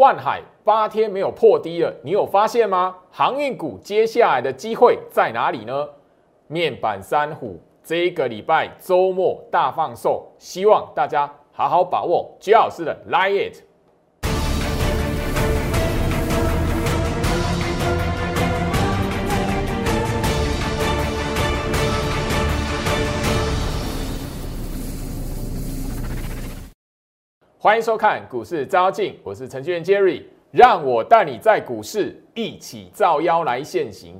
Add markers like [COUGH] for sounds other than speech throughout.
万海八天没有破低了，你有发现吗？航运股接下来的机会在哪里呢？面板三虎这个礼拜周末大放售，希望大家好好把握。居老师的 Lie It。欢迎收看股市招镜，我是程序员 Jerry，让我带你在股市一起造妖来现行。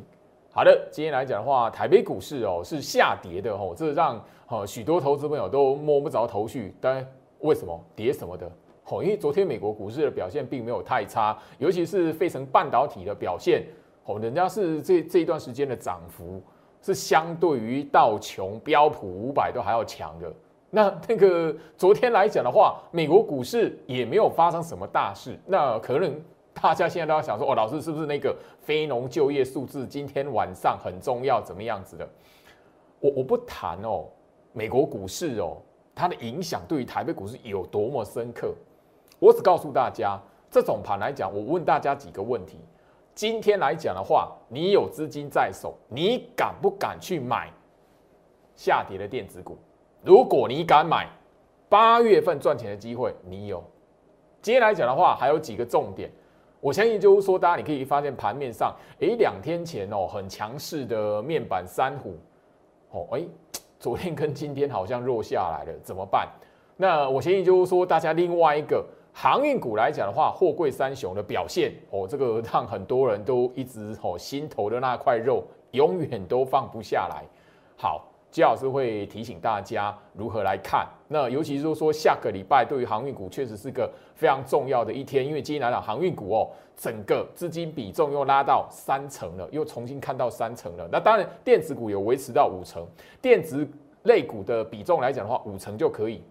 好的，今天来讲的话，台北股市哦是下跌的哦，这让呃许多投资朋友都摸不着头绪。但为什么跌什么的？哦，因为昨天美国股市的表现并没有太差，尤其是费城半导体的表现哦，人家是这这一段时间的涨幅是相对于道琼标普五百都还要强的。[LAUGHS] 那那个昨天来讲的话，美国股市也没有发生什么大事。那可能大家现在都要想说，哦，老师是不是那个非农就业数字今天晚上很重要，怎么样子的？我我不谈哦，美国股市哦，它的影响对于台北股市有多么深刻？我只告诉大家，这种盘来讲，我问大家几个问题：今天来讲的话，你有资金在手，你敢不敢去买下跌的电子股？如果你敢买，八月份赚钱的机会你有。今天来讲的话，还有几个重点。我相信就是说，大家你可以发现盘面上，诶，两天前哦很强势的面板三虎，哦，诶，[LAUGHS] 昨天跟今天好像弱下来了，怎么办？那我相信就是说，大家另外一个航运股来讲的话，货柜三雄的表现，哦，这个让很多人都一直哦心头的那块肉永远都放不下来。好。季老师会提醒大家如何来看，那尤其是说下个礼拜对于航运股确实是个非常重要的一天，因为今天来讲航运股哦，整个资金比重又拉到三成了，又重新看到三成了。那当然电子股有维持到五成，电子类股的比重来讲的话，五成就可以。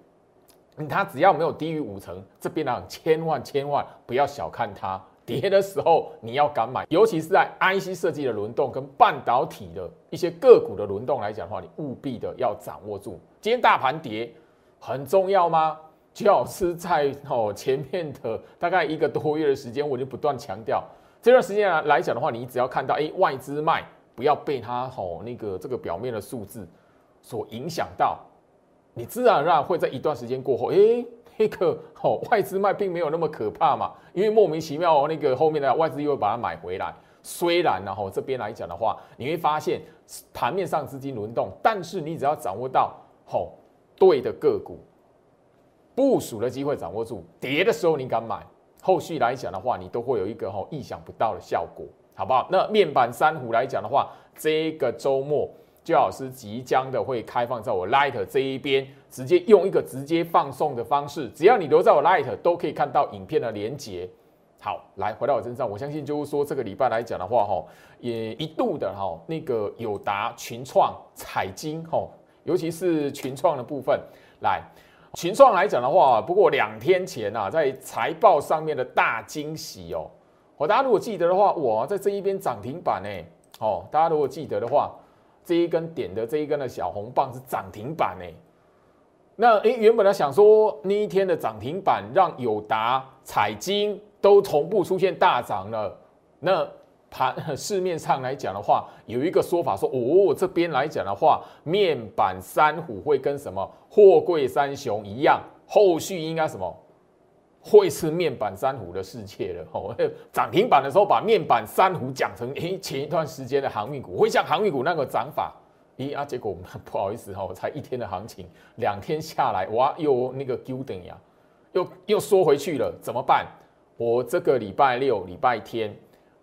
它只要没有低于五成，这边呢千万千万不要小看它。跌的时候你要敢买，尤其是在 IC 设计的轮动跟半导体的一些个股的轮动来讲的话，你务必的要掌握住。今天大盘跌很重要吗？就老师在哦前面的大概一个多月的时间，我就不断强调，这段时间来来讲的话，你只要看到哎外资卖，不要被它哦那个这个表面的数字所影响到，你自然而然会在一段时间过后，哎。那个哦，外资卖并没有那么可怕嘛，因为莫名其妙哦那个后面的外资又会把它买回来。虽然然后这边来讲的话，你会发现盘面上资金轮动，但是你只要掌握到吼对的个股部署的机会，掌握住跌的时候你敢买，后续来讲的话，你都会有一个吼意想不到的效果，好不好？那面板三虎来讲的话，这个周末。周老师即将的会开放在我 Light 这一边，直接用一个直接放送的方式，只要你留在我 Light，都可以看到影片的连接。好，来回到我身上，我相信就是说这个礼拜来讲的话，哈，也一度的哈那个友达、群创、彩金，哈，尤其是群创的部分，来群创来讲的话，不过两天前呐，在财报上面的大惊喜哦，我，大家如果记得的话，我在这一边涨停板呢，哦，大家如果记得的话。这一根点的这一根的小红棒是涨停板哎，那诶原本呢想说那一天的涨停板让友达、彩金都同步出现大涨了，那盘市面上来讲的话，有一个说法说哦这边来讲的话，面板三虎会跟什么货柜三雄一样，后续应该什么？会是面板三虎的世界了哦。[LAUGHS] 涨停板的时候把面板三虎讲成诶前一段时间的航运股，会像航运股那个涨法，咦啊？结果不好意思哈，才一天的行情，两天下来哇，又那个丢等呀，又又缩回去了，怎么办？我这个礼拜六、礼拜天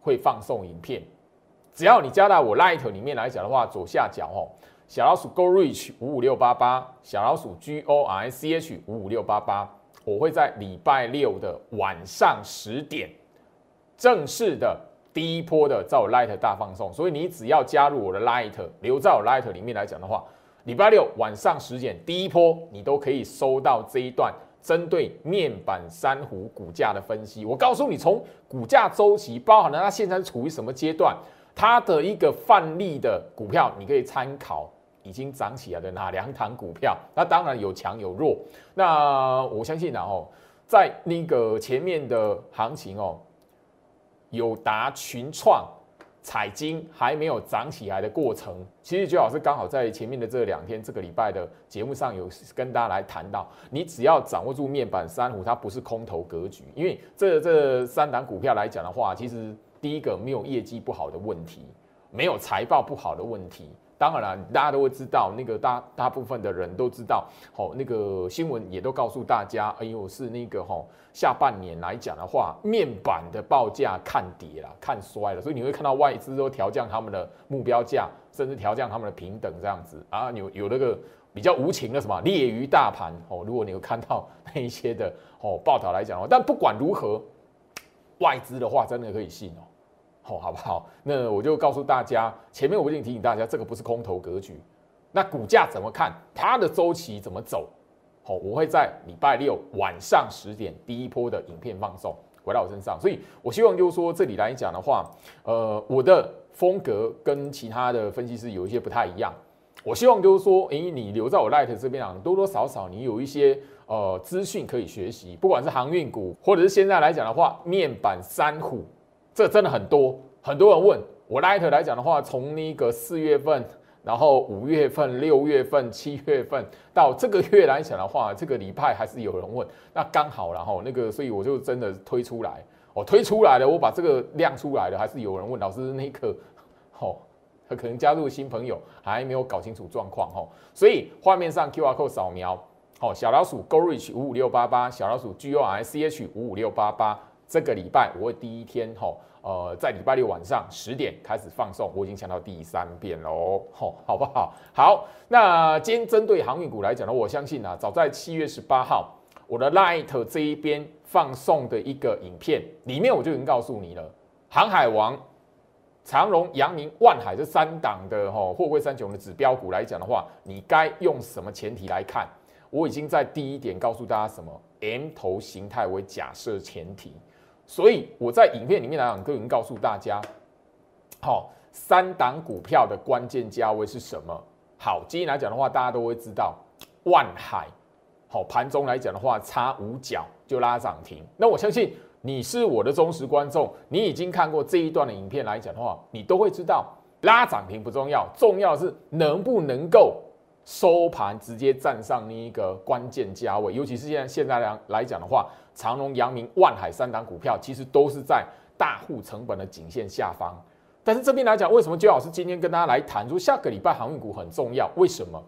会放送影片，只要你加到我 Light 里面来讲的话，左下角哦，小老鼠 Go Reach 五五六八八，小老鼠 G O R C H 五五六八八。我会在礼拜六的晚上十点正式的第一波的在我 Light 大放送，所以你只要加入我的 Light，留在我 Light 里面来讲的话，礼拜六晚上十点第一波，你都可以收到这一段针对面板珊瑚股价的分析。我告诉你，从股价周期包含了它现在处于什么阶段，它的一个范例的股票，你可以参考。已经涨起来的哪两档股票？那当然有强有弱。那我相信，然后在那个前面的行情哦，友达、群创、彩金还没有涨起来的过程，其实最好是刚好在前面的这两天，这个礼拜的节目上有跟大家来谈到，你只要掌握住面板三虎，它不是空头格局，因为这这三档股票来讲的话，其实第一个没有业绩不好的问题，没有财报不好的问题。当然了，大家都会知道，那个大大部分的人都知道，吼，那个新闻也都告诉大家，哎呦，是那个吼，下半年来讲的话，面板的报价看跌了，看衰了，所以你会看到外资都调降他们的目标价，甚至调降他们的平等这样子啊，有有那个比较无情的什么劣于大盘哦，如果你有看到那一些的哦报道来讲哦，但不管如何，外资的话真的可以信哦。哦，好不好？那我就告诉大家，前面我已经提醒大家，这个不是空头格局。那股价怎么看？它的周期怎么走？好，我会在礼拜六晚上十点第一波的影片放送回到我身上。所以我希望就是说，这里来讲的话，呃，我的风格跟其他的分析师有一些不太一样。我希望就是说，诶，你留在我 Light 这边啊，多多少少你有一些呃资讯可以学习，不管是航运股，或者是现在来讲的话，面板三虎。这真的很多，很多人问。我 Light 来讲的话，从那个四月份，然后五月份、六月份、七月份到这个月来讲的话，这个礼拜还是有人问，那刚好然后那个，所以我就真的推出来，我推出来了，我把这个亮出来了，还是有人问老师那个，哦，他可能加入新朋友还没有搞清楚状况哦，所以画面上 QR code 扫描，哦，小老鼠 Go Reach 五五六八八，小老鼠 Gorich 五五六八八。这个礼拜我会第一天吼，呃，在礼拜六晚上十点开始放送，我已经讲到第三遍喽，吼，好不好？好，那今天针对航运股来讲呢，我相信啊，早在七月十八号，我的 Light 这一边放送的一个影片里面，我就已经告诉你了，航海王、长荣、阳明、万海这三档的吼货柜三雄的指标股来讲的话，你该用什么前提来看？我已经在第一点告诉大家什么 M 头形态为假设前提。所以我在影片里面来讲，都已经告诉大家，好，三档股票的关键价位是什么？好，今天来讲的话，大家都会知道，万海，好，盘中来讲的话，差五角就拉涨停。那我相信你是我的忠实观众，你已经看过这一段的影片来讲的话，你都会知道，拉涨停不重要，重要的是能不能够。收盘直接站上那一个关键价位，尤其是现在现在来来讲的话，长隆、阳明、万海三档股票其实都是在大户成本的颈线下方。但是这边来讲，为什么周老师今天跟大家来谈说下个礼拜航运股很重要？为什么？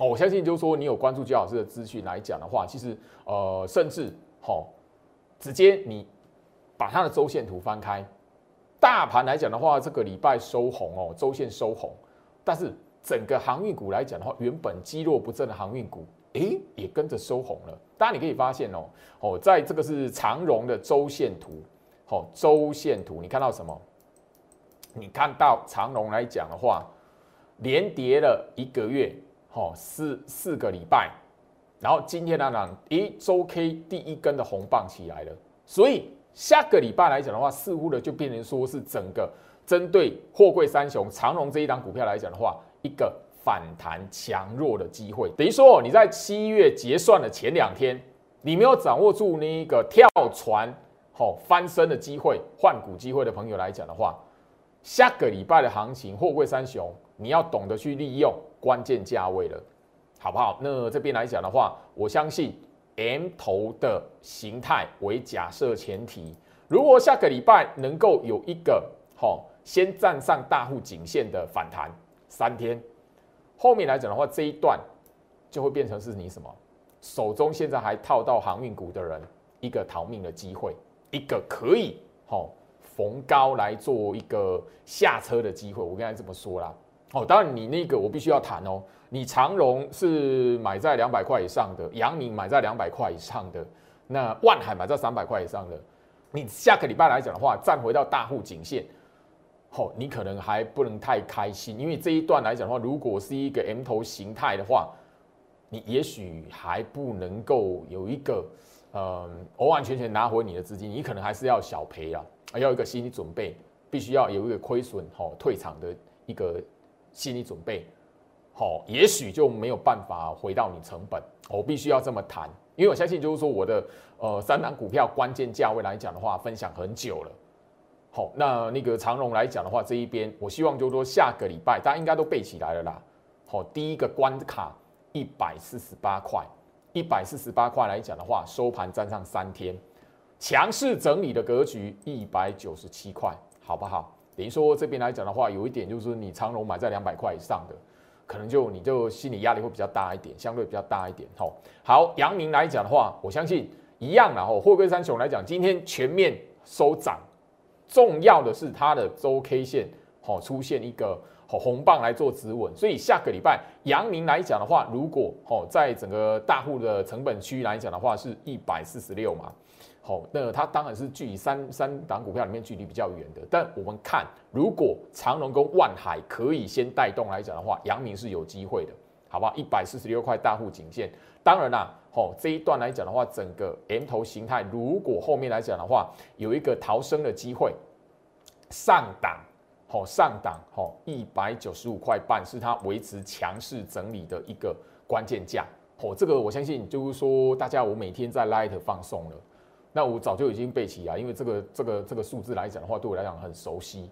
哦，我相信就是说你有关注周老师的资讯来讲的话，其实呃，甚至好直接你把它的周线图翻开，大盘来讲的话，这个礼拜收红哦，周线收红，但是。整个航运股来讲的话，原本积弱不振的航运股，诶，也跟着收红了。大家你可以发现哦，哦，在这个是长荣的周线图，哦，周线图，你看到什么？你看到长荣来讲的话，连跌了一个月，哦，四四个礼拜，然后今天呢，呢，诶，周 K 第一根的红棒起来了。所以下个礼拜来讲的话，似乎的就变成说是整个针对货柜三雄长荣这一档股票来讲的话。一个反弹强弱的机会，等于说你在七月结算的前两天，你没有掌握住那一个跳船、好翻身的机会、换股机会的朋友来讲的话，下个礼拜的行情，货柜三雄，你要懂得去利用关键价位了，好不好？那这边来讲的话，我相信 M 头的形态为假设前提，如果下个礼拜能够有一个好先站上大户颈线的反弹。三天后面来讲的话，这一段就会变成是你什么手中现在还套到航运股的人一个逃命的机会，一个可以好逢高来做一个下车的机会。我刚才这么说啦，哦，当然你那个我必须要谈哦，你长荣是买在两百块以上的，阳明买在两百块以上的，那万海买在三百块以上的，你下个礼拜来讲的话，站回到大户颈线。哦，你可能还不能太开心，因为这一段来讲的话，如果是一个 M 头形态的话，你也许还不能够有一个，呃，完完全全拿回你的资金，你可能还是要小赔啊，要一个心理准备，必须要有一个亏损、哦退场的一个心理准备，好，也许就没有办法回到你成本，我必须要这么谈，因为我相信就是说我的呃三档股票关键价位来讲的话，分享很久了。好，那那个长荣来讲的话，这一边我希望就是说下个礼拜大家应该都背起来了啦。好，第一个关卡一百四十八块，一百四十八块来讲的话，收盘站上三天，强势整理的格局一百九十七块，好不好？等于说这边来讲的话，有一点就是你长荣买在两百块以上的，可能就你就心理压力会比较大一点，相对比较大一点。吼，好，阳明来讲的话，我相信一样然后货柜三雄来讲，今天全面收涨。重要的是它的周 K 线好出现一个好红棒来做止稳，所以下个礼拜阳明来讲的话，如果好在整个大户的成本区来讲的话，是一百四十六嘛，好，那它当然是距离三三档股票里面距离比较远的，但我们看如果长隆跟万海可以先带动来讲的话，阳明是有机会的，好不好？一百四十六块大户颈线，当然啦。好，这一段来讲的话，整个 M 头形态，如果后面来讲的话，有一个逃生的机会，上档，好上档，好一百九十五块半是它维持强势整理的一个关键价。好，这个我相信就是说，大家我每天在 Light 放送了，那我早就已经背起来，因为这个这个这个数字来讲的话，对我来讲很熟悉。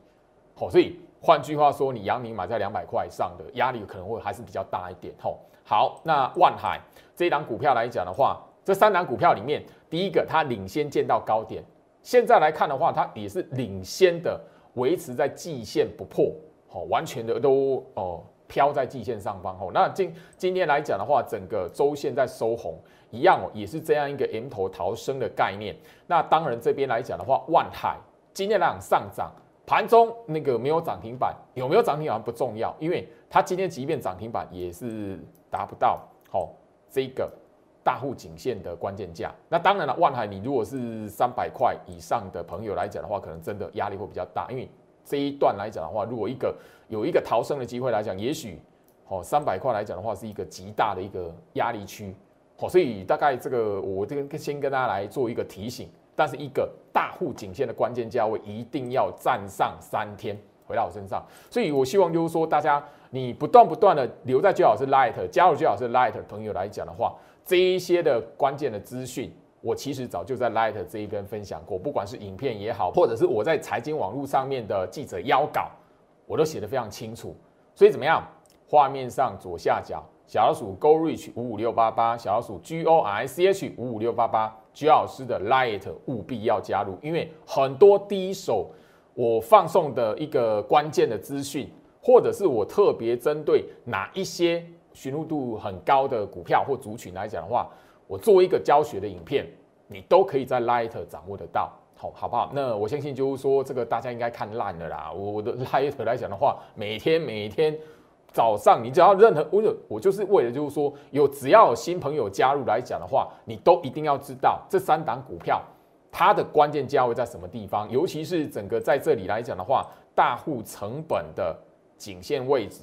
好，所以换句话说，你阳明买在两百块以上的压力可能会还是比较大一点。吼，好，那万海。这一档股票来讲的话，这三档股票里面，第一个它领先见到高点，现在来看的话，它也是领先的，维持在季线不破，好，完全的都哦飘在季线上方。吼，那今今天来讲的话，整个周线在收红，一样哦，也是这样一个 M 头逃生的概念。那当然这边来讲的话，万海今天来讲上涨，盘中那个没有涨停板，有没有涨停板不重要，因为它今天即便涨停板也是达不到，好。这个大户颈线的关键价，那当然了，万海你如果是三百块以上的朋友来讲的话，可能真的压力会比较大，因为这一段来讲的话，如果一个有一个逃生的机会来讲，也许哦三百块来讲的话是一个极大的一个压力区，哦，所以大概这个我这个先跟大家来做一个提醒，但是一个大户颈线的关键价位一定要站上三天。回到我身上，所以我希望就是说，大家你不断不断的留在最好是 Light，加入最好是 Light 朋友来讲的话，这一些的关键的资讯，我其实早就在 Light 这一边分享过，不管是影片也好，或者是我在财经网络上面的记者邀稿，我都写得非常清楚。所以怎么样？画面上左下角小老鼠 Go Reach 五五六八八，小老鼠 G O R C H 五五六八八，居老师的 Light 务必要加入，因为很多第一手。我放送的一个关键的资讯，或者是我特别针对哪一些寻入度很高的股票或族群来讲的话，我做一个教学的影片，你都可以在 Light 掌握得到，好好不好？那我相信就是说，这个大家应该看烂了啦。我的 Light 来讲的话，每天每天早上，你只要任何我有我就是为了就是说，有只要有新朋友加入来讲的话，你都一定要知道这三档股票。它的关键价位在什么地方？尤其是整个在这里来讲的话，大户成本的颈线位置，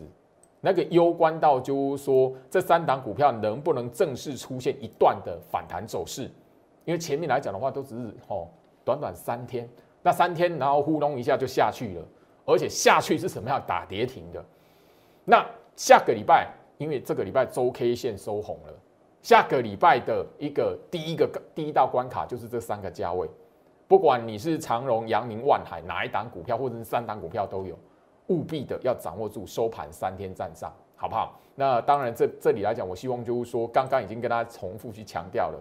那个攸关到就是说，这三档股票能不能正式出现一段的反弹走势？因为前面来讲的话，都只是哦，短短三天，那三天然后呼隆一下就下去了，而且下去是什么样打跌停的？那下个礼拜，因为这个礼拜周 K 线收红了。下个礼拜的一个第一个第一道关卡就是这三个价位，不管你是长荣、阳明、万海哪一档股票，或者是三档股票都有，务必的要掌握住收盘三天站上，好不好？那当然，这这里来讲，我希望就是说，刚刚已经跟大家重复去强调了，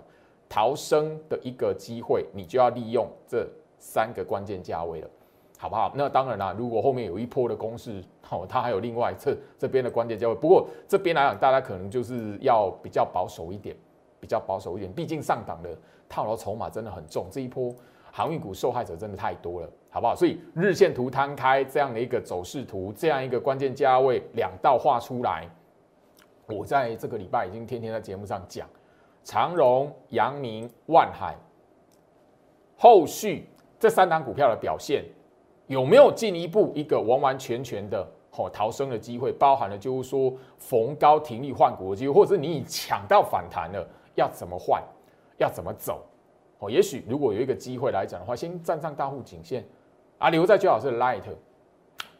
逃生的一个机会，你就要利用这三个关键价位了。好不好？那当然啦，如果后面有一波的攻势，好，它还有另外这这边的关键价位。不过这边来讲，大家可能就是要比较保守一点，比较保守一点。毕竟上档的套牢筹码真的很重，这一波航运股受害者真的太多了，好不好？所以日线图摊开这样的一个走势图，这样一个关键价位两道画出来，我在这个礼拜已经天天在节目上讲长荣、阳明、万海，后续这三档股票的表现。有没有进一步一个完完全全的哦逃生的机会？包含了就是说逢高停利换股的机会，或者是你已抢到反弹了，要怎么换？要怎么走？哦，也许如果有一个机会来讲的话，先站上大户颈线啊，留在最好是 light。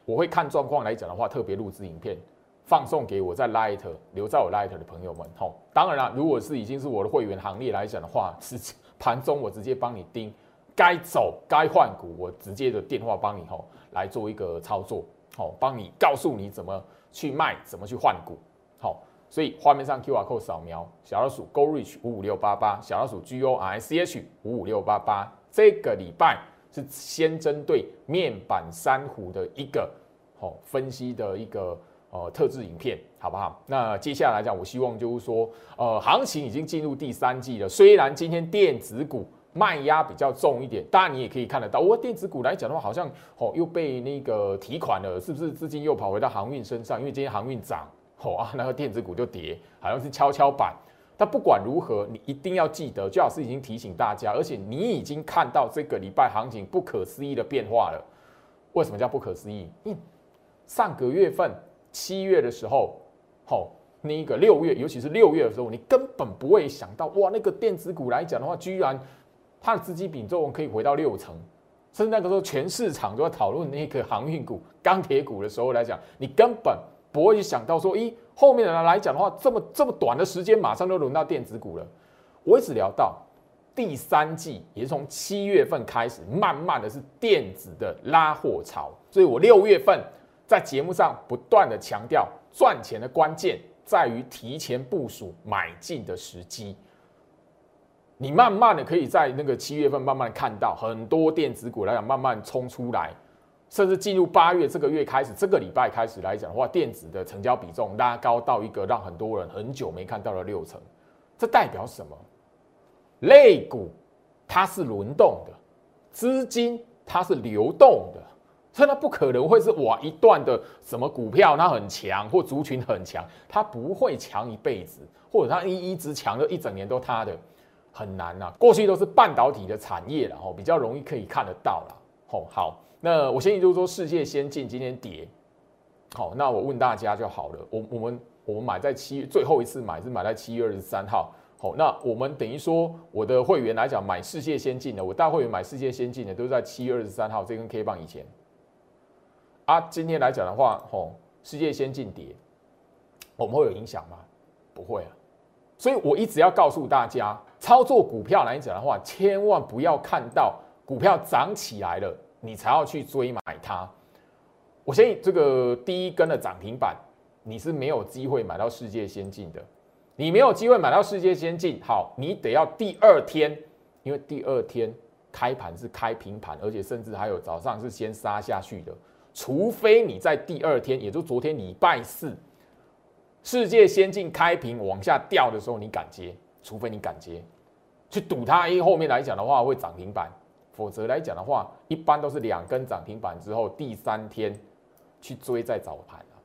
我会看状况来讲的话，特别录制影片，放送给我在 Light 留在我 Light 的朋友们。吼，当然了，如果是已经是我的会员行列来讲的话，是盘中我直接帮你盯，该走该换股，我直接的电话帮你吼来做一个操作，好，帮你告诉你怎么去卖，怎么去换股，好。所以画面上 Q R code 扫描，小老鼠 Go Reach 五五六八八，小老鼠 G O R C H 五五六八八。这个礼拜是先针对面板珊瑚的一个哦分析的一个呃特制影片，好不好？那接下来讲，我希望就是说，呃，行情已经进入第三季了。虽然今天电子股卖压比较重一点，当然你也可以看得到，我电子股来讲的话，好像哦又被那个提款了，是不是资金又跑回到航运身上？因为今天航运涨。好啊，那个电子股就跌，好像是跷跷板。但不管如何，你一定要记得，最老师已经提醒大家，而且你已经看到这个礼拜行情不可思议的变化了。为什么叫不可思议？因上个月份七月的时候，好，那个六月，尤其是六月的时候，你根本不会想到，哇，那个电子股来讲的话，居然它的资金比重可以回到六成，甚至那个时候全市场都在讨论那个航运股、钢铁股的时候来讲，你根本。不会去想到说，咦，后面的人来讲的话，这么这么短的时间，马上就轮到电子股了。我一直聊到第三季，也是从七月份开始，慢慢的是电子的拉货潮。所以我六月份在节目上不断的强调，赚钱的关键在于提前部署买进的时机。你慢慢的可以在那个七月份慢慢看到很多电子股来讲，慢慢冲出来。甚至进入八月这个月开始，这个礼拜开始来讲的话，电子的成交比重拉高到一个让很多人很久没看到的六成，这代表什么？类股它是轮动的，资金它是流动的，所以它不可能会是哇一段的什么股票它很强或族群很强，它不会强一辈子，或者它一一直强的一整年都它的很难呐。过去都是半导体的产业然后比较容易可以看得到了。吼好。那我先就是说，世界先进今天跌，好，那我问大家就好了。我我们我们买在七最后一次买是买在七月二十三号，好，那我们等于说我的会员来讲买世界先进的，我大会员买世界先进的都是在七月二十三号这根 K 棒以前。啊，今天来讲的话，吼，世界先进跌，我们会有影响吗？不会啊。所以我一直要告诉大家，操作股票来讲的话，千万不要看到股票涨起来了。你才要去追买它。我相信这个第一根的涨停板，你是没有机会买到世界先进的。你没有机会买到世界先进，好，你得要第二天，因为第二天开盘是开平盘，而且甚至还有早上是先杀下去的。除非你在第二天，也就昨天礼拜四，世界先进开平往下掉的时候，你敢接？除非你敢接，去赌它，因为后面来讲的话会涨停板。否则来讲的话，一般都是两根涨停板之后，第三天去追再早盘啊，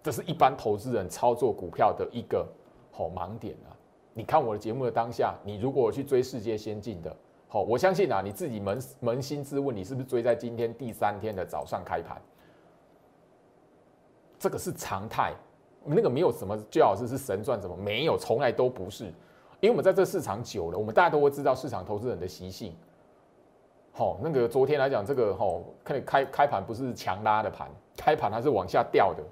这是一般投资人操作股票的一个好盲点啊。你看我的节目的当下，你如果去追世界先进的，好，我相信啊，你自己扪扪心自问，你是不是追在今天第三天的早上开盘？这个是常态，那个没有什么最好是是神赚什么，没有，从来都不是，因为我们在这市场久了，我们大家都会知道市场投资人的习性。好，那个昨天来讲，这个哈，看开开盘不是强拉的盘，开盘它是往下掉的。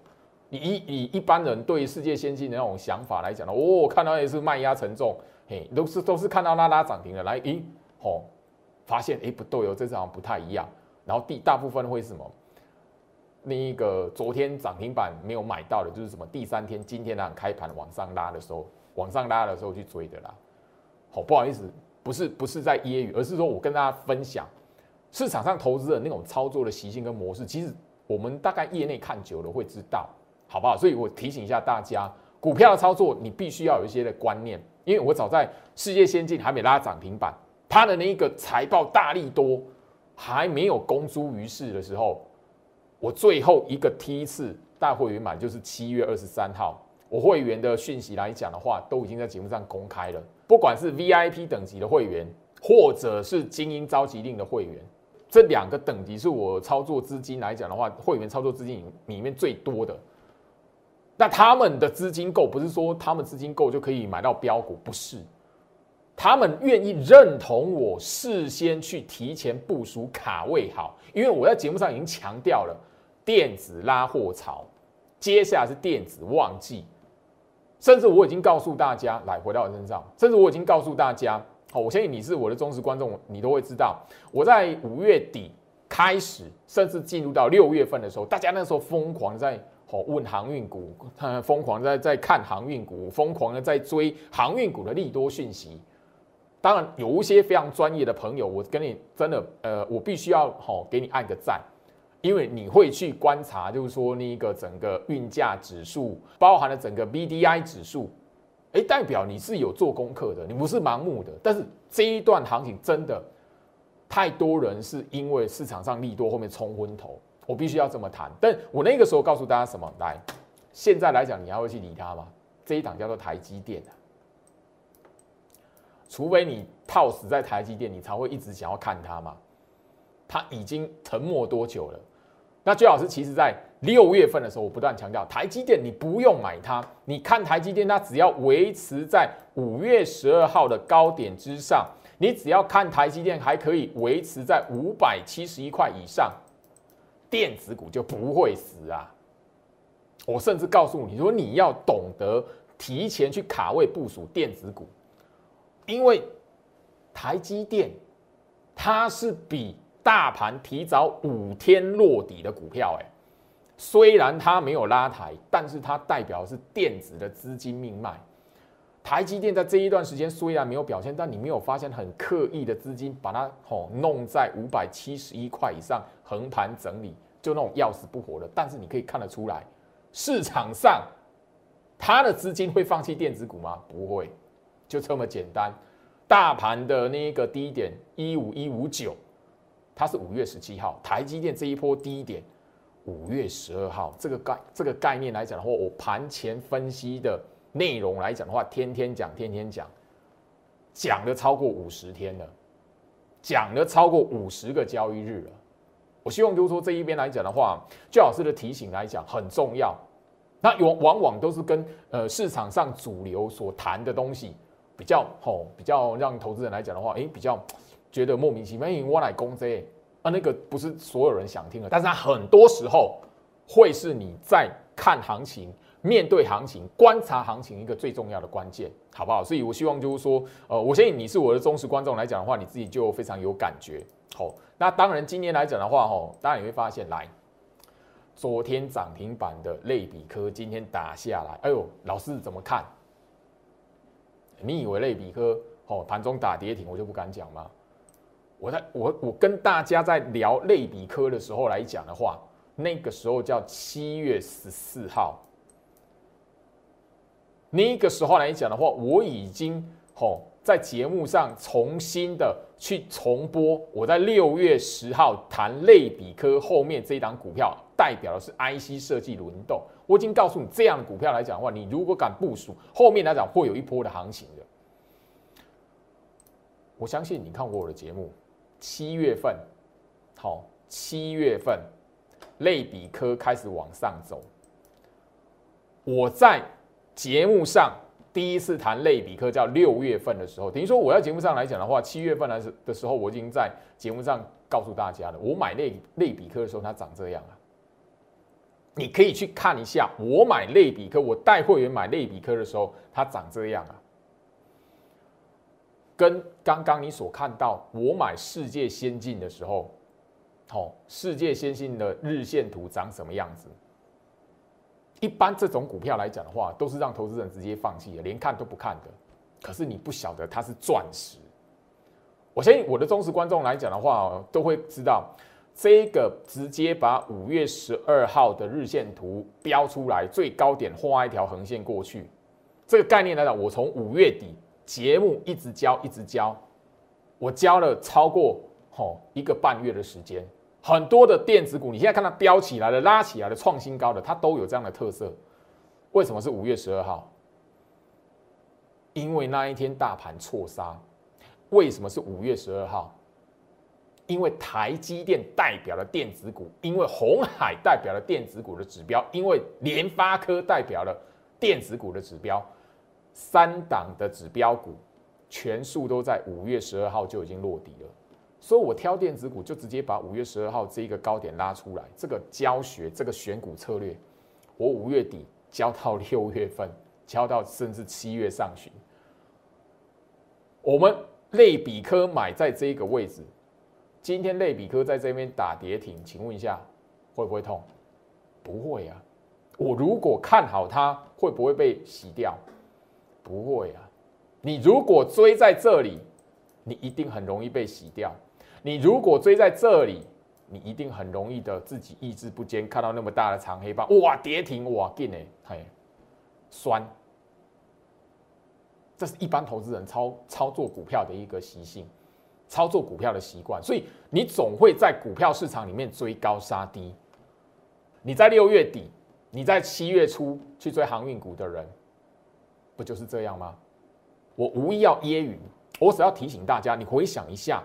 以以一般人对世界先进的那种想法来讲呢，哦，看到也是卖压沉重，嘿，都是都是看到拉拉涨停了，来，咦，吼，发现哎不对哦，这次好像不太一样。然后第大部分会是什么？另一个昨天涨停板没有买到的，就是什么？第三天今天呢开盘往上拉的时候，往上拉的时候去追的啦。好，不好意思。不是不是在揶揄，而是说我跟大家分享市场上投资人那种操作的习性跟模式，其实我们大概业内看久了会知道，好不好？所以我提醒一下大家，股票的操作你必须要有一些的观念，因为我早在世界先进还没拉涨停板，它的那一个财报大力多还没有公诸于世的时候，我最后一个梯次大会员买就是七月二十三号。我会员的讯息来讲的话，都已经在节目上公开了。不管是 VIP 等级的会员，或者是精英召集令的会员，这两个等级是我操作资金来讲的话，会员操作资金里面最多的。那他们的资金够，不是说他们资金够就可以买到标股，不是。他们愿意认同我事先去提前部署卡位好，因为我在节目上已经强调了电子拉货潮。接下来是电子旺季，甚至我已经告诉大家，来回到我身上，甚至我已经告诉大家，好，我相信你是我的忠实观众，你都会知道，我在五月底开始，甚至进入到六月份的时候，大家那时候疯狂在哦问航运股，[LAUGHS] 疯狂在在看航运股，疯狂的在追航运股的利多讯息。当然，有一些非常专业的朋友，我跟你真的，呃，我必须要好给你按个赞，因为你会去观察，就是说那个整个运价指数，包含了整个 B D I 指数，哎，代表你是有做功课的，你不是盲目的。但是这一段行情真的太多人是因为市场上利多后面冲昏头，我必须要这么谈。但我那个时候告诉大家什么？来，现在来讲，你还会去理它吗？这一档叫做台积电啊除非你套死在台积电，你才会一直想要看它嘛。它已经沉默多久了？那最好是其实在六月份的时候，我不断强调，台积电你不用买它，你看台积电，它只要维持在五月十二号的高点之上，你只要看台积电还可以维持在五百七十一块以上，电子股就不会死啊。我甚至告诉你说，你要懂得提前去卡位部署电子股。因为台积电它是比大盘提早五天落底的股票，哎，虽然它没有拉抬，但是它代表的是电子的资金命脉。台积电在这一段时间虽然没有表现，但你没有发现很刻意的资金把它吼弄在五百七十一块以上横盘整理，就那种要死不活的。但是你可以看得出来，市场上它的资金会放弃电子股吗？不会。就这么简单，大盘的那个低点一五一五九，它是五月十七号，台积电这一波低点五月十二号，这个概这个概念来讲的话，我盘前分析的内容来讲的话，天天讲，天天讲，讲了超过五十天了，讲了超过五十个交易日了。我希望就是说这一边来讲的话，最老师的提醒来讲很重要，那往往往都是跟呃市场上主流所谈的东西。比较吼，比较让投资人来讲的话，诶，比较觉得莫名其妙。因为我来攻这啊，那个不是所有人想听的，但是它很多时候会是你在看行情、面对行情、观察行情一个最重要的关键，好不好？所以我希望就是说，呃，我相信你是我的忠实观众来讲的话，你自己就非常有感觉。好，那当然今年来讲的话，吼，当然你会发现，来，昨天涨停板的类比科今天打下来，哎呦，老师怎么看？你以为类比科哦盘中打跌停，我就不敢讲吗？我在我我跟大家在聊类比科的时候来讲的话，那个时候叫七月十四号，那个时候来讲的话，我已经哦在节目上重新的去重播我在六月十号谈类比科后面这一档股票代表的是 IC 设计轮动。我已经告诉你，这样的股票来讲的话，你如果敢部署，后面来讲会有一波的行情的。我相信你看过我的节目，七月份，好，七月份类比科开始往上走。我在节目上第一次谈类比科叫六月份的时候，等于说我在节目上来讲的话，七月份来的时候，我已经在节目上告诉大家了，我买类类比科的时候，它长这样啊。你可以去看一下，我买类比科，我带会员买类比科的时候，它长这样啊，跟刚刚你所看到我买世界先进的时候，好，世界先进的日线图长什么样子？一般这种股票来讲的话，都是让投资人直接放弃的，连看都不看的。可是你不晓得它是钻石，我相信我的忠实观众来讲的话，都会知道。这个直接把五月十二号的日线图标出来，最高点画一条横线过去。这个概念来讲，我从五月底节目一直教，一直教，我教了超过吼一个半月的时间。很多的电子股，你现在看它飙起来了、拉起来了、创新高的，它都有这样的特色。为什么是五月十二号？因为那一天大盘错杀。为什么是五月十二号？因为台积电代表了电子股，因为红海代表了电子股的指标，因为联发科代表了电子股的指标，三档的指标股全数都在五月十二号就已经落底了。所以我挑电子股就直接把五月十二号这一个高点拉出来。这个教学，这个选股策略，我五月底交到六月份，交到甚至七月上旬，我们类比科买在这个位置，今天类比科在这边打跌停，请问一下会不会痛？不会啊。我如果看好它，会不会被洗掉？不会啊。你如果追在这里，你一定很容易被洗掉。你如果追在这里，你一定很容易的自己意志不坚，看到那么大的长黑棒，哇，跌停，哇，进哎，嘿，酸。这是一般投资人操操作股票的一个习性，操作股票的习惯，所以你总会在股票市场里面追高杀低。你在六月底，你在七月初去追航运股的人，不就是这样吗？我无意要揶揄，我只要提醒大家，你回想一下，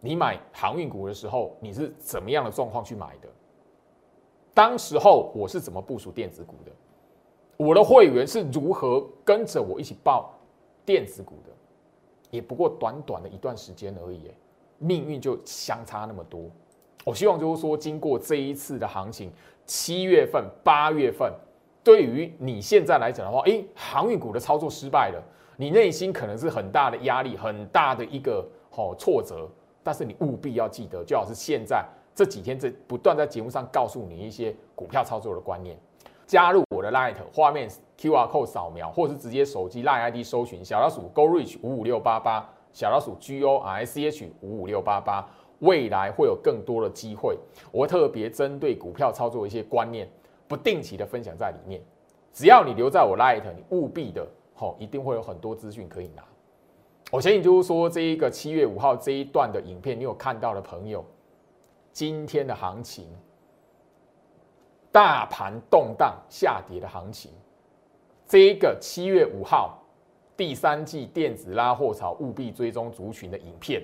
你买航运股的时候，你是怎么样的状况去买的？当时候我是怎么部署电子股的？我的会员是如何跟着我一起报电子股的？也不过短短的一段时间而已，命运就相差那么多。我希望就是说，经过这一次的行情，七月份、八月份，对于你现在来讲的话，诶，航运股的操作失败了。你内心可能是很大的压力，很大的一个好挫折，但是你务必要记得，就好是现在这几天在不断在节目上告诉你一些股票操作的观念。加入我的 Light 画面 QR code 扫描，或是直接手机 Light ID 搜寻小老鼠 Go Reach 五五六八八，小老鼠 G O R C H 五五六八八，未来会有更多的机会，我会特别针对股票操作一些观念，不定期的分享在里面。只要你留在我 Light，你务必的。好，一定会有很多资讯可以拿。我相信就是说，这一个七月五号这一段的影片，你有看到的朋友，今天的行情，大盘动荡下跌的行情，这一个七月五号第三季电子拉货潮务必追踪族群的影片，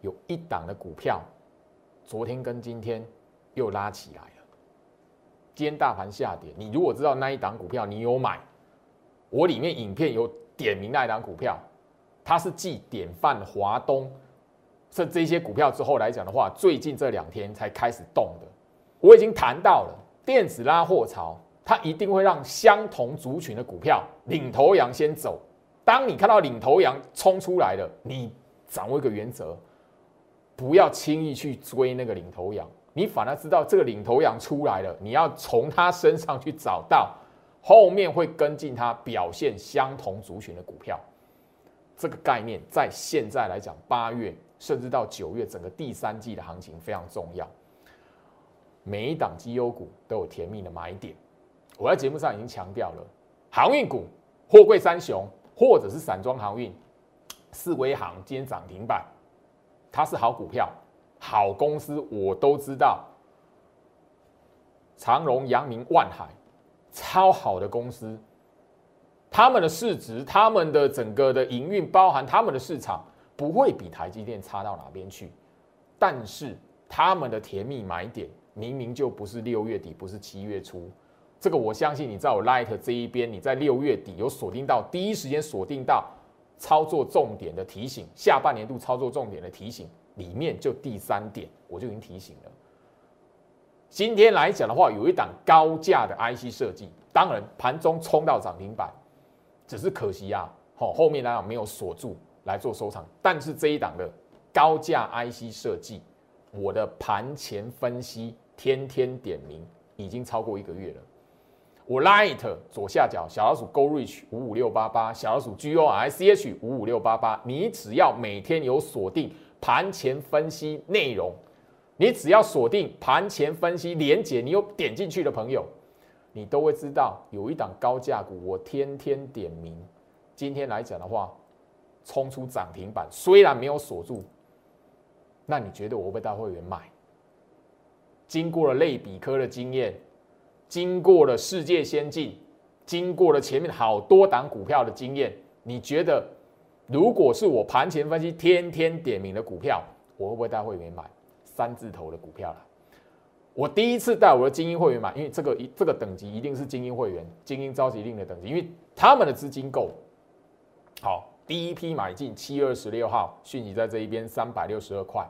有一档的股票，昨天跟今天又拉起来。今天大盘下跌，你如果知道那一档股票，你有买。我里面影片有点名那一档股票，它是继典范、华东这这些股票之后来讲的话，最近这两天才开始动的。我已经谈到了电子拉货潮，它一定会让相同族群的股票领头羊先走。当你看到领头羊冲出来了，你掌握一个原则，不要轻易去追那个领头羊，你反而知道这个领头羊出来了，你要从他身上去找到。后面会跟进它表现相同族群的股票，这个概念在现在来讲，八月甚至到九月整个第三季的行情非常重要。每一档绩优股都有甜蜜的买点，我在节目上已经强调了，航运股、货柜三雄或者是散装航运，四维航今天涨停板，它是好股票、好公司，我都知道。长荣、阳明、万海。超好的公司，他们的市值、他们的整个的营运，包含他们的市场，不会比台积电差到哪边去。但是他们的甜蜜买点，明明就不是六月底，不是七月初。这个我相信你在我 Light 这一边，你在六月底有锁定到，第一时间锁定到操作重点的提醒，下半年度操作重点的提醒里面，就第三点，我就已经提醒了。今天来讲的话，有一档高价的 IC 设计，当然盘中冲到涨停板，只是可惜啊，好后面来讲没有锁住来做收场。但是这一档的高价 IC 设计，我的盘前分析天天点名，已经超过一个月了。我 Light 左下角小老鼠 Go Reach 五五六八八，小老鼠 G O R C H 五五六八八，你只要每天有锁定盘前分析内容。你只要锁定盘前分析连结，你有点进去的朋友，你都会知道有一档高价股，我天天点名。今天来讲的话，冲出涨停板，虽然没有锁住，那你觉得我会带会员买？经过了类比科的经验，经过了世界先进，经过了前面好多档股票的经验，你觉得如果是我盘前分析天天点名的股票，我会不会带会员买？三字头的股票了，我第一次带我的精英会员买，因为这个一这个等级一定是精英会员、精英召集令的等级，因为他们的资金够。好，第一批买进七月二十六号，讯息在这一边三百六十二块。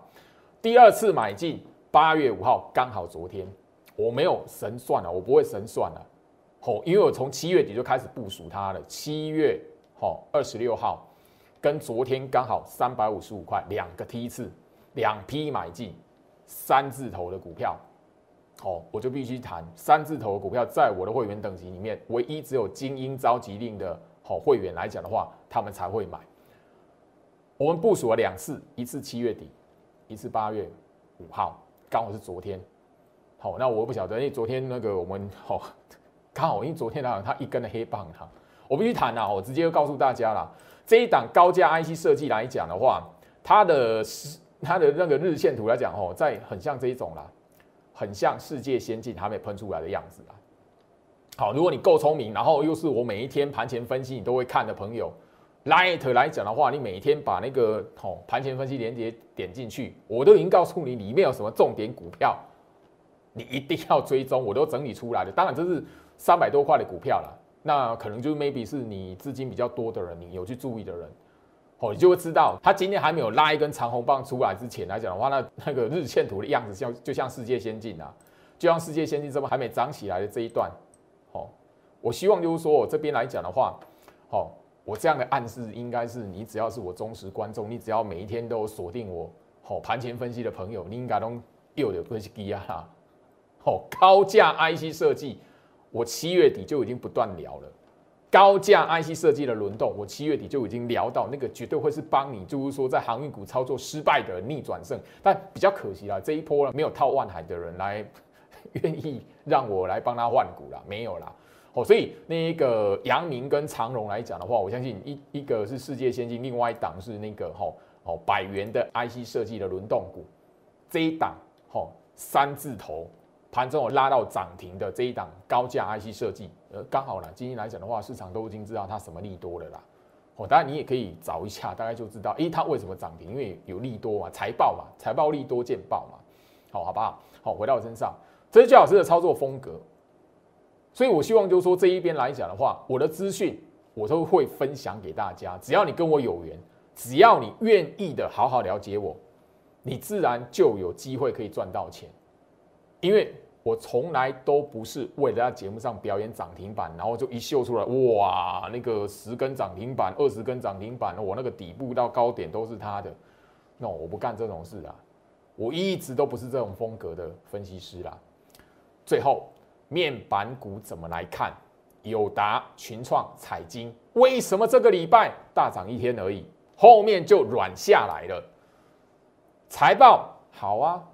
第二次买进八月五号，刚好昨天，我没有神算了，我不会神算了。哦，因为我从七月底就开始部署它了。七月哦二十六号，跟昨天刚好三百五十五块，两个梯次，两批买进三字头的股票。哦，我就必须谈三字头的股票，在我的会员等级里面，唯一只有精英召集令的好会员来讲的话，他们才会买。我们部署了两次，一次七月底，一次八月五号，刚好是昨天。好，那我不晓得，因为昨天那个我们好刚好，因为昨天他他一根的黑棒哈，我必须谈啊，我直接就告诉大家了，这一档高价 IC 设计来讲的话，它的它的那个日线图来讲哦，在很像这一种啦，很像世界先进还没喷出来的样子啊。好，如果你够聪明，然后又是我每一天盘前分析你都会看的朋友。Light 来讲的话，你每天把那个哦盘前分析连接点进去，我都已经告诉你里面有什么重点股票，你一定要追踪，我都整理出来了。当然这是三百多块的股票了，那可能就是 maybe 是你资金比较多的人，你有去注意的人，哦，你就会知道，他今天还没有拉一根长红棒出来之前来讲的话，那那个日线图的样子像就像世界先进啊，就像世界先进这么还没涨起来的这一段，哦，我希望就是说我这边来讲的话，哦。我这样的暗示应该是你只要是我忠实观众，你只要每一天都锁定我好盘前分析的朋友，你应该都又有分析低啊，好高价 IC 设计，我七月底就已经不断聊了，高价 IC 设计的轮动，我七月底就已经聊到那个绝对会是帮你，就是说在航运股操作失败的逆转胜，但比较可惜啦，这一波没有套万海的人来 [LAUGHS] 愿意让我来帮他换股啦，没有啦。哦，所以那一个阳明跟长荣来讲的话，我相信一一个是世界先进，另外一档是那个哈哦百元的 IC 设计的轮动股，这一档哈三字头盘中有拉到涨停的这一档高价 IC 设计，呃刚好呢，今天来讲的话，市场都已经知道它什么利多了啦。哦，当然你也可以找一下，大概就知道，诶，它为什么涨停？因为有利多嘛，财报嘛，财报利多见报嘛。好，好不好？好，回到我身上，这是姜老师的操作风格。所以，我希望就是说，这一边来讲的话，我的资讯我都会分享给大家。只要你跟我有缘，只要你愿意的好好了解我，你自然就有机会可以赚到钱。因为我从来都不是为了在节目上表演涨停板，然后就一秀出来，哇，那个十根涨停板、二十根涨停板，我那个底部到高点都是他的。那我不干这种事啊，我一直都不是这种风格的分析师啦。最后。面板股怎么来看？友达、群创、彩金，为什么这个礼拜大涨一天而已，后面就软下来了？财报好啊，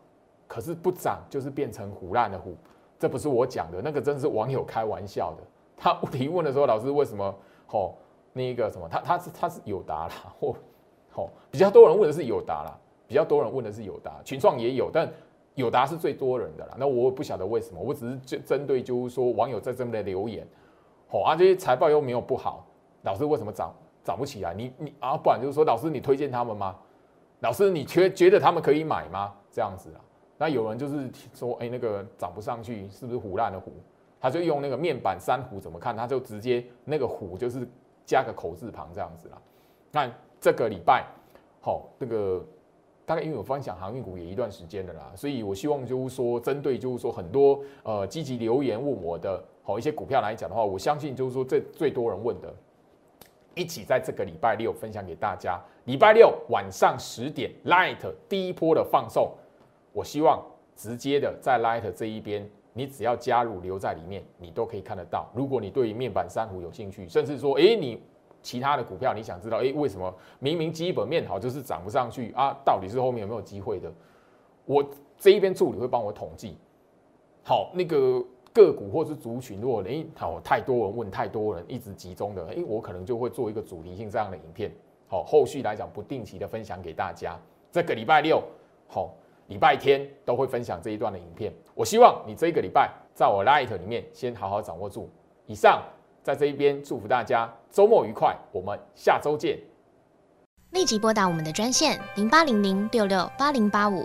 可是不涨就是变成虎烂的虎，这不是我讲的，那个真是网友开玩笑的。他提问的时候，老师为什么？吼，那个什么，他他是他是友达啦，[LAUGHS] 或吼比较多人问的是友达啦，比较多人问的是友达，群创也有，但。友达是最多人的啦，那我不晓得为什么，我只是针针对就是说网友在这边的留言，哦啊这些财报又没有不好，老师为什么涨涨不起来？你你啊，不然就是说老师你推荐他们吗？老师你觉觉得他们可以买吗？这样子啊，那有人就是说，哎那个涨不上去是不是虎烂的虎？他就用那个面板三虎怎么看？他就直接那个虎就是加个口字旁这样子啦。那这个礼拜好那个。大概因为我分享航运股也一段时间的啦，所以我希望就是说，针对就是说很多呃积极留言问我的好一些股票来讲的话，我相信就是说这最多人问的，一起在这个礼拜六分享给大家。礼拜六晚上十点，Light 第一波的放送，我希望直接的在 Light 这一边，你只要加入留在里面，你都可以看得到。如果你对于面板珊瑚有兴趣，甚至说，哎你。其他的股票，你想知道，哎，为什么明明基本面好，就是涨不上去啊？到底是后面有没有机会的？我这一边助理会帮我统计。好，那个个股或是族群，如果哎，好太多人问，太多人一直集中的，哎，我可能就会做一个主题性这样的影片。好，后续来讲不定期的分享给大家。这个礼拜六，好，礼拜天都会分享这一段的影片。我希望你这一个礼拜在我 Light 里面先好好掌握住。以上。在这一边祝福大家周末愉快，我们下周见。立即拨打我们的专线零八零零六六八零八五。